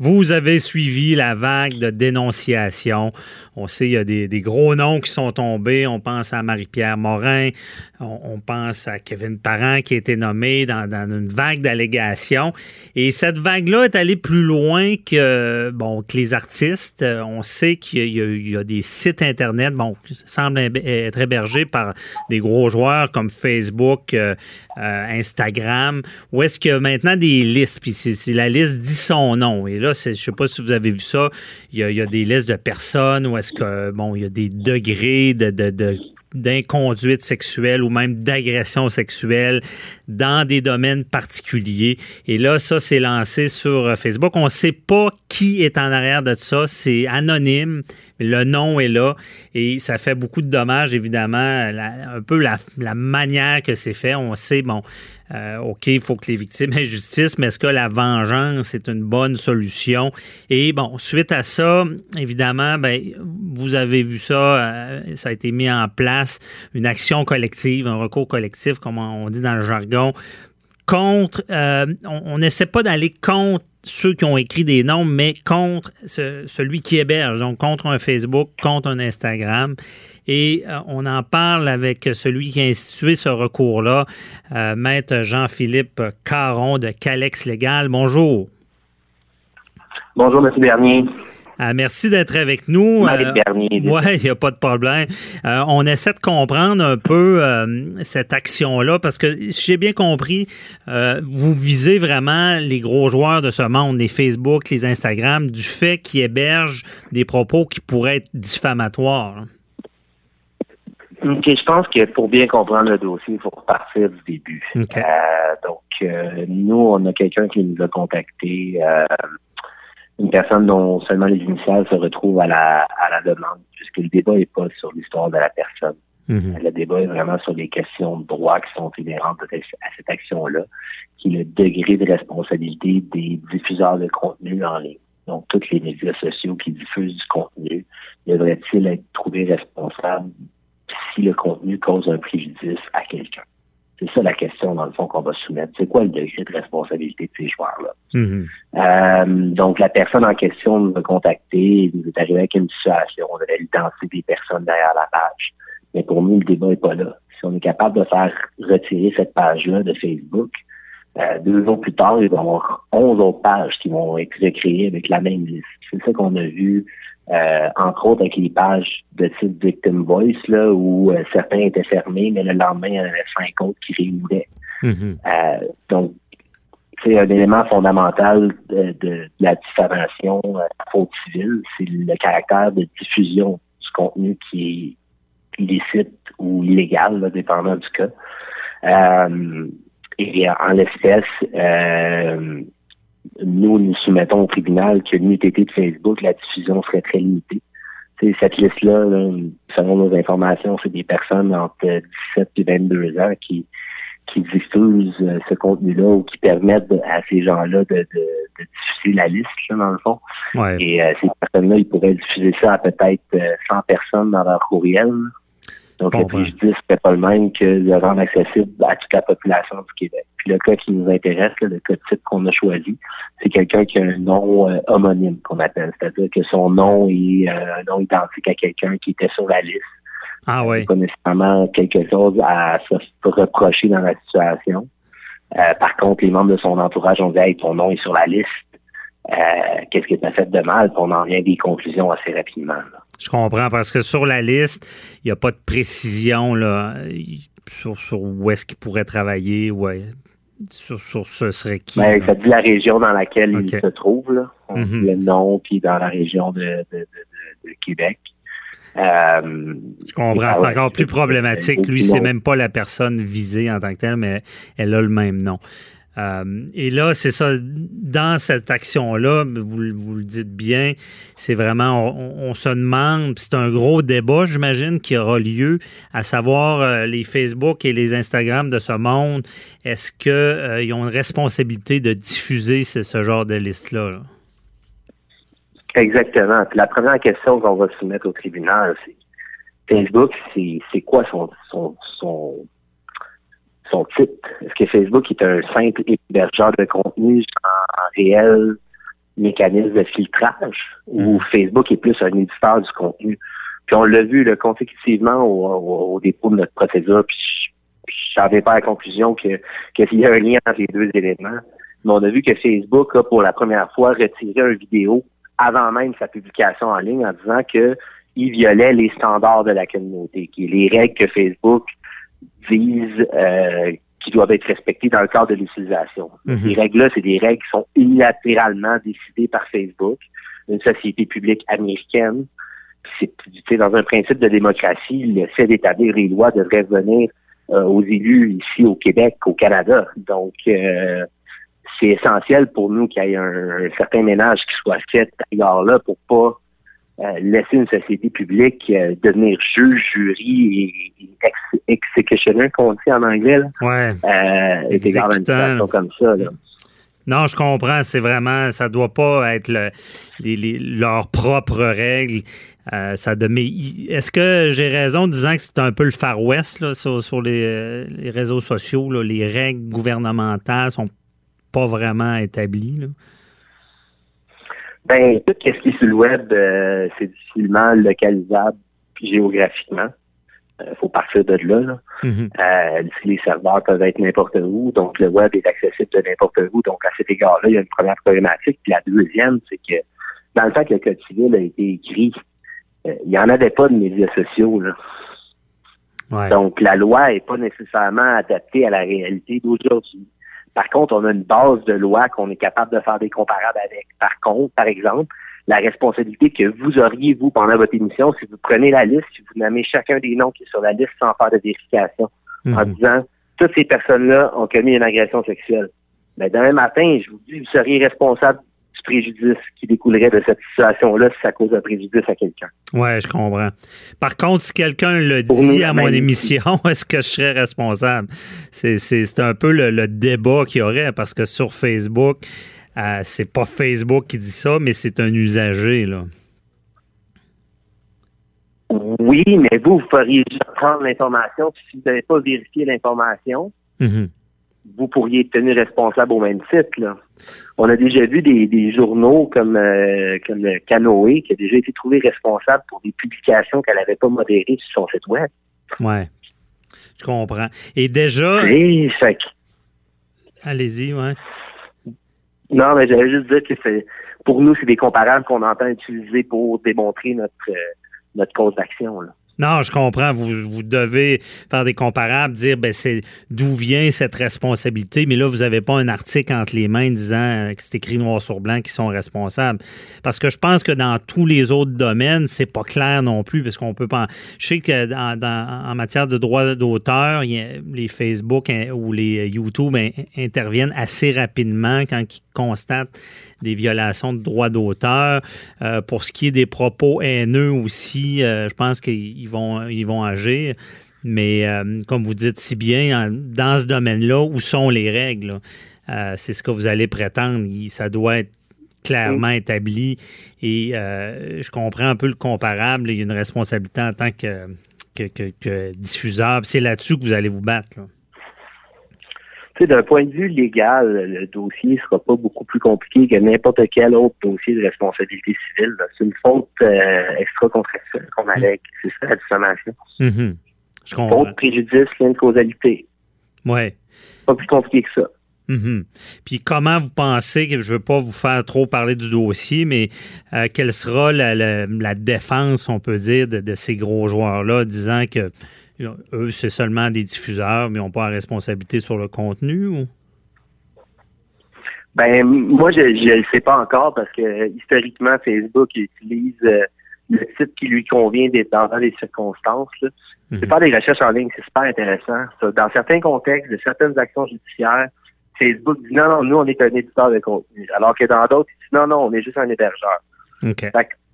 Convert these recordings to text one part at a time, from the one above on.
Vous avez suivi la vague de dénonciation. On sait qu'il y a des, gros noms qui sont tombés. On pense à Marie-Pierre Morin. On, pense à Kevin Parent qui a été nommé dans, une vague d'allégations. Et cette vague-là est allée plus loin que, bon, que les artistes. On sait qu'il y, a des sites Internet bon, qui semblent être hébergés par des gros joueurs comme Facebook, euh, euh, Instagram, où est-ce qu'il y a maintenant des listes. Puis la liste dit son nom. Et je ne sais pas si vous avez vu ça, il y a, des listes de personnes où est-ce que, bon, il y a des degrés de, d'inconduite sexuelle ou même d'agression sexuelle dans des domaines particuliers. Et là, ça, c'est lancé sur euh, Facebook. On ne sait pas qui est en arrière de ça. C'est anonyme. Le nom est là. Et ça fait beaucoup de dommages, évidemment. un peu la, manière que c'est fait. On sait, bon, euh, OK, il faut que les victimes aient justice, mais est-ce que la vengeance est une bonne solution? Et bon, suite à ça, évidemment, ben, vous avez vu ça, euh, ça a été mis en place, une action collective, un recours collectif, comme on dit dans le jargon, contre, euh, on n'essaie pas d'aller contre ceux qui ont écrit des noms, mais contre celui qui héberge, donc contre un Facebook, contre un Instagram. Et euh, on en parle avec celui qui a institué ce recours-là, euh, Maître Jean-Philippe Caron de Calex Légal. Bonjour. Bonjour, M. Bernier. Ah, merci d'être avec nous. Euh, oui, il n'y a pas de problème. Euh, on essaie de comprendre un peu euh, cette action-là parce que si j'ai bien compris, vous visez vraiment les gros joueurs de ce monde, les Facebook, les Instagram, du fait qu'ils hébergent des propos qui pourraient être diffamatoires. Je pense que pour bien comprendre le dossier, il faut repartir du début. donc, nous, on a quelqu'un qui nous a contacté une personne dont seulement les initiales se retrouvent à la, à la demande, puisque le débat n'est pas sur l'histoire de la personne. Mhm. Le débat est vraiment sur les questions de droit qui sont inhérentes à cette action-là, qui est le degré de responsabilité des diffuseurs de contenu en ligne. Donc, tous les médias sociaux qui diffusent du contenu devraient-ils être trouvés responsables si le contenu cause un préjudice à quelqu'un? C'est ça la question, dans le fond, qu'on va soumettre. C'est quoi le degré de responsabilité de ces joueurs-là? Mm-hmm. Euh, donc, la personne en question nous a contacté, nous est arrivé avec une situation. On avait l'identité des personnes derrière la page. Mais pour nous, le débat n'est pas là. Si on est capable de faire retirer cette page-là de Facebook, euh, deux jours plus tard, il va y avoir onze autres pages qui vont être recréées avec la même liste. C'est ça qu'on a vu euh, entre autres avec les pages de type Victim Voice, là, où euh, certains étaient fermés, mais le lendemain, il y en avait cinq autres qui réouvraient. Mm-hmm. euh, donc, c'est un élément fondamental de, la diffamation euh, faute civile, c'est le caractère de diffusion du contenu qui est illicite ou illégal, là, dépendant du cas. Euh, et en l'espèce, euh, nous, nous soumettons au tribunal que l'unité de Facebook, la diffusion serait très limitée. cette liste-là, selon nos informations, c'est des personnes entre 17 et 22 ans qui, qui diffusent euh, ce contenu-là ou qui permettent à ces gens-là de, de, diffuser la liste, dans le fond. Et euh, ces personnes-là, ils pourraient diffuser ça à peut-être 100 euh, personnes dans leur courriel. Donc, le préjudice n'est pas le même que le rendre accessible à toute la population du Québec. Puis le cas qui nous intéresse, le cas type qu'on a choisi, c'est quelqu'un qui a un nom euh, homonyme qu'on appelle, c'est-à-dire que son nom est euh, un nom identique à quelqu'un qui était sur la liste. Ah oui. Pas nécessairement quelque chose à se reprocher dans la situation. Euh, par contre, les membres de son entourage ont dit Hey, ton nom est sur la liste. Qu'est-ce que tu as fait de mal? Puis on en vient des conclusions assez rapidement. Je comprends, parce que sur la liste, il n'y a pas de précision là, sur, où est-ce qu'il pourrait travailler, ouais, sur, ce serait qui. Ben, ça dit la région dans laquelle il se trouve, là. On mhm. dit le nom, puis dans la région de, Québec. Euh, je comprends, c'est encore plus problématique. Lui, c'est même pas la personne visée en tant que telle, mais elle a le même nom. Euh, et là, c'est ça, dans cette action-là, vous, vous, le dites bien, c'est vraiment, on, se demande, c'est un gros débat, j'imagine, qui aura lieu, à savoir euh, les Facebook et les Instagram de ce monde, est-ce qu'ils euh, ont une responsabilité de diffuser ce, genre de liste-là? Exactement. la première question qu'on va soumettre au tribunal, c'est Facebook, c'est quoi son, son, son son titre. Est-ce que Facebook est un simple hébergeur de contenu en réel mécanisme de filtrage? Où mm. Facebook est plus un éditeur du contenu? Puis on l'a vu là, consécutivement au, dépôt de notre procédure, puis j'en pas à la conclusion que qu'il y a un lien entre les deux éléments. Mais on a vu que Facebook a pour la première fois retiré une vidéo avant même sa publication en ligne en disant que il violait les standards de la communauté, qui est les règles que Facebook vise euh, qui doivent être respectées dans le cadre de l'utilisation. Mhm. Ces règles-là, c'est des règles qui sont unilatéralement décidées par Facebook, une société publique américaine. C'est dans un principe de démocratie, le fait d'établir les lois devrait venir euh, aux élus ici au Québec, au Canada. Donc, euh, c'est essentiel pour nous qu'il y ait un, certain ménage qui soit fait ailleurs là pour pas euh, laisser une société publique euh, devenir juge, jury et, et executioner, qu'on dit en anglais. Là. Ouais. Euh, et une situation comme ça. Là. Non, je comprends. C'est vraiment, ça doit pas être le, les, leurs propres règles. Euh, ça de, mais est-ce que j'ai raison en disant que c'est un peu le Far West là, sur, sur les, les, réseaux sociaux? Là, les règles gouvernementales sont pas vraiment établies? Là? Ben, tout ce qui est sur le web, euh, c'est difficilement localisable géographiquement. Il euh, faut partir de là. là. Mm-hmm. Euh, les serveurs peuvent être n'importe où, donc le web est accessible de n'importe où. Donc, à cet égard-là, il y a une première problématique. Puis la deuxième, c'est que dans le temps que le Code civil a été écrit, il n'y en avait pas de médias sociaux. Là. Donc, la loi n'est pas nécessairement adaptée à la réalité d'aujourd'hui. Par contre, on a une base de loi qu'on est capable de faire des comparables avec. Par contre, par exemple, la responsabilité que vous auriez, vous, pendant votre émission, si vous prenez la liste, si vous nommez chacun des noms qui est sur la liste sans faire de vérification, en mhm. disant toutes ces personnes-là ont commis une agression sexuelle. Mais ben, demain matin, je vous dis, vous seriez responsable préjudice qui découlerait de cette situation-là si ça cause un préjudice à quelqu'un. Oui, je comprends. Par contre, si quelqu'un le dit à mon émission, est-ce que je serais responsable? C'est un peu le, débat qu'il y aurait parce que sur Facebook, euh, c'est pas Facebook qui dit ça, mais c'est un usager, là. Oui, mais vous, vous feriez juste prendre l'information, si vous n'avez pas vérifié l'information, mm-hmm vous pourriez être tenu responsable au même titre. Là. On a déjà vu des, journaux comme, euh, comme le Canoë qui a déjà été trouvé responsable pour des publications qu'elle n'avait pas modérées sur son site web. Ouais, je comprends. Et déjà. Oui, fait Allez-y, ouais. Non, mais j'allais juste dire que c'est pour nous, c'est des comparables qu'on entend utiliser pour démontrer notre, euh, notre cause d'action. Là. Non, je comprends. Vous, devez faire des comparables, dire ben, c'est d'où vient cette responsabilité, mais là, vous n'avez pas un article entre les mains disant que c'est écrit noir sur blanc qui sont responsables. Parce que je pense que dans tous les autres domaines, c'est pas clair non plus, parce qu'on peut pas. Je sais que dans, en matière de droit d'auteur, les Facebook ou les YouTube interviennent assez rapidement quand ils constatent des violations de droits d'auteur. Euh, pour ce qui est des propos haineux aussi, euh, je pense qu'ils vont, ils vont agir. Mais euh, comme vous dites si bien, dans ce domaine-là, où sont les règles? c'est ce que vous allez prétendre. Ça doit être clairement établi. Et je comprends un peu le comparable. Il y a une responsabilité en tant que, que, diffuseur. C'est là-dessus que vous allez vous battre d'un point de vue légal, le dossier sera pas beaucoup plus compliqué que n'importe quel autre dossier de responsabilité civile. C'est une faute euh, extra-contractuelle qu'on allègue. C'est ça la diffamation. Mm-hmm. Je comprends. Faute, préjudice, lien de causalité. Ouais. Pas plus compliqué que ça. Mm-hmm. Puis comment vous pensez, que je ne veux pas vous faire trop parler du dossier, mais euh, quelle sera la, défense, on peut dire, de, de ces gros joueurs-là, disant que eux, c'est seulement des diffuseurs, mais ils n'ont pas la responsabilité sur le contenu ou? Ben, moi, je ne le sais pas encore parce que historiquement, Facebook utilise euh, le site qui lui convient dans les circonstances. Là. Mhm. C'est pas des recherches en ligne, c'est super intéressant. Dans certains contextes, de certaines actions judiciaires, Facebook dit non, non, nous, on est un éditeur de contenu. Alors que dans d'autres, ils disent non, non, on est juste un hébergeur. Okay.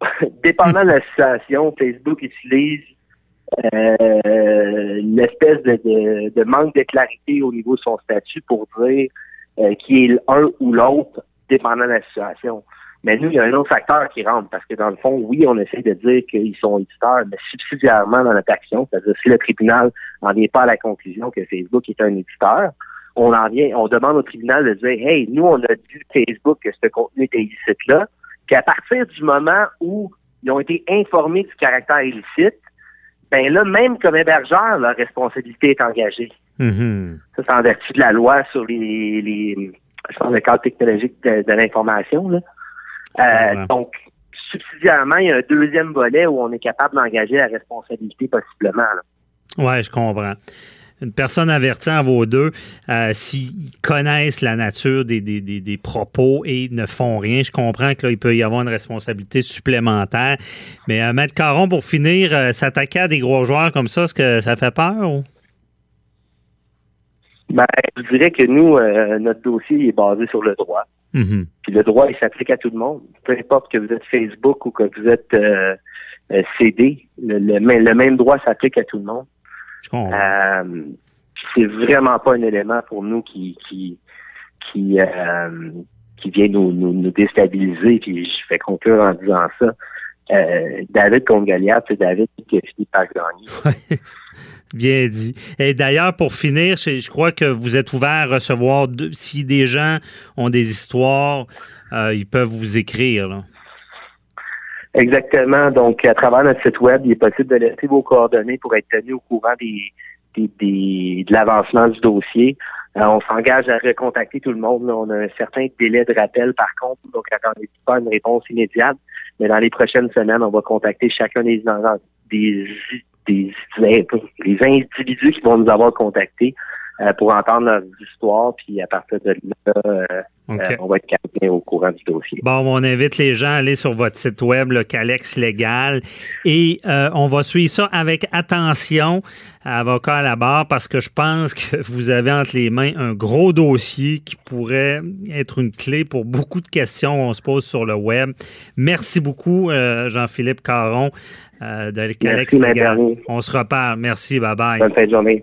dépendant de la situation, Facebook utilise euh, une espèce de, manque de clarité au niveau de son statut pour dire euh, qui est l'un ou l'autre, dépendant de la situation. Mais nous, il y a un autre facteur qui rentre, parce que dans le fond, oui, on essaie de dire qu'ils sont éditeurs, mais subsidiairement dans notre action, c'est-à-dire si le tribunal n'en vient pas à la conclusion que Facebook est un éditeur, on en vient, on demande au tribunal de dire, hey, nous, on a dit Facebook que ce contenu était illicite là, qu'à partir du moment où ils ont été informés du caractère illicite, ben là, même comme hébergeur, leur responsabilité est engagée. Mm-hmm. Ça, c'est en vertu de la loi sur les, les je pense, le cadre technologique de, l'information. Euh, donc, subsidiairement, il y a un deuxième volet où on est capable d'engager la responsabilité possiblement. Oui, je comprends une personne avertie en vaut deux euh, s'ils connaissent la nature des, des, propos et ne font rien. Je comprends qu'il peut y avoir une responsabilité supplémentaire. Mais euh, Maître Caron, pour finir, euh, s'attaquer à des gros joueurs comme ça, est-ce que ça fait peur? Ben, je dirais que nous, notre dossier est basé sur le droit. Mm-hmm. Puis le droit, il s'applique à tout le monde. Peu importe que vous êtes Facebook ou que vous êtes CD, le, même droit s'applique à tout le monde. Euh, c'est vraiment pas un élément pour nous qui qui qui euh, qui vient nous, nous, déstabiliser. Puis je fais conclure en disant ça. Euh, David contre Goliath, c'est David qui a fini par gagner. Bien dit. Et d'ailleurs, pour finir, je, crois que vous êtes ouvert à recevoir, si des gens ont des histoires, ils peuvent vous écrire. Là. Exactement. Donc, à travers notre site web, il est possible de laisser vos coordonnées pour être tenu au courant des, des, de l'avancement du dossier. Euh, on s'engage à recontacter tout le monde. On a un certain délai de rappel, par contre, donc attendez pas une réponse immédiate. Mais dans les prochaines semaines, on va contacter chacun des, des, des, des individus qui vont nous avoir contactés pour entendre leur histoire, puis à partir de là, euh, euh, on va être capté au courant du dossier. Bon, on invite les gens à aller sur votre site web, le Calex Légal, et on va suivre ça avec attention, avocat à la barre, parce que je pense que vous avez entre les mains un gros dossier qui pourrait être une clé pour beaucoup de questions qu'on se pose sur le web. Merci beaucoup, Jean-Philippe Caron de Calex Légal. On se reparle. Merci, bye bye. Bonne fin de journée.